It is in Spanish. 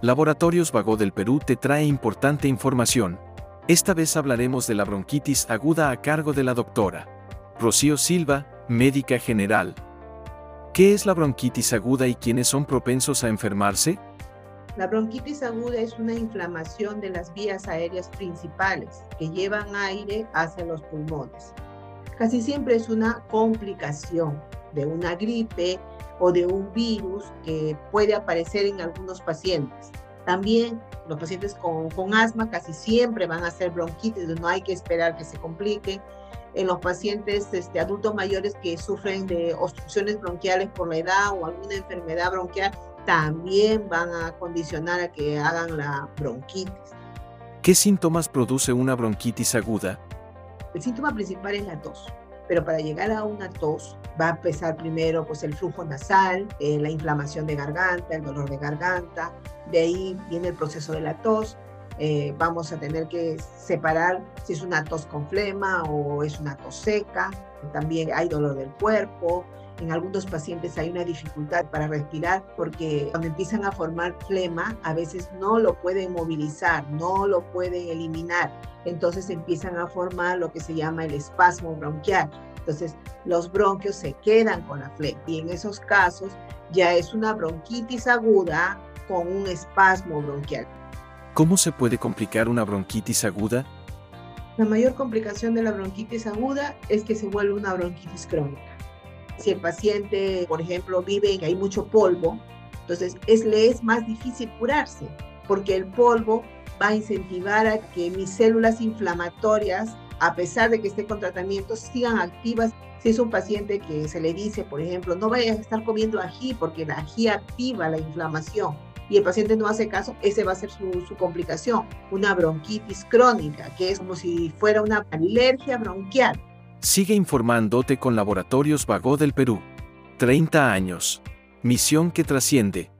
Laboratorios Vago del Perú te trae importante información. Esta vez hablaremos de la bronquitis aguda a cargo de la doctora Rocío Silva, médica general. ¿Qué es la bronquitis aguda y quiénes son propensos a enfermarse? La bronquitis aguda es una inflamación de las vías aéreas principales que llevan aire hacia los pulmones. Casi siempre es una complicación de una gripe o de un virus que puede aparecer en algunos pacientes. También los pacientes con, con asma casi siempre van a hacer bronquitis, no hay que esperar que se compliquen. En los pacientes este, adultos mayores que sufren de obstrucciones bronquiales por la edad o alguna enfermedad bronquial, también van a condicionar a que hagan la bronquitis. ¿Qué síntomas produce una bronquitis aguda? El síntoma principal es la tos pero para llegar a una tos va a empezar primero pues el flujo nasal, eh, la inflamación de garganta, el dolor de garganta, de ahí viene el proceso de la tos, eh, vamos a tener que separar si es una tos con flema o es una tos seca, también hay dolor del cuerpo, en algunos pacientes hay una dificultad para respirar porque cuando empiezan a formar flema, a veces no lo pueden movilizar, no lo pueden eliminar. Entonces empiezan a formar lo que se llama el espasmo bronquial. Entonces los bronquios se quedan con la flema y en esos casos ya es una bronquitis aguda con un espasmo bronquial. ¿Cómo se puede complicar una bronquitis aguda? La mayor complicación de la bronquitis aguda es que se vuelve una bronquitis crónica. Si el paciente, por ejemplo, vive en que hay mucho polvo, entonces es, le es más difícil curarse, porque el polvo va a incentivar a que mis células inflamatorias, a pesar de que esté con tratamiento, sigan activas. Si es un paciente que se le dice, por ejemplo, no vaya a estar comiendo ají porque el ají activa la inflamación y el paciente no hace caso, ese va a ser su, su complicación, una bronquitis crónica, que es como si fuera una alergia bronquial. Sigue informándote con Laboratorios Vago del Perú. 30 años. Misión que trasciende.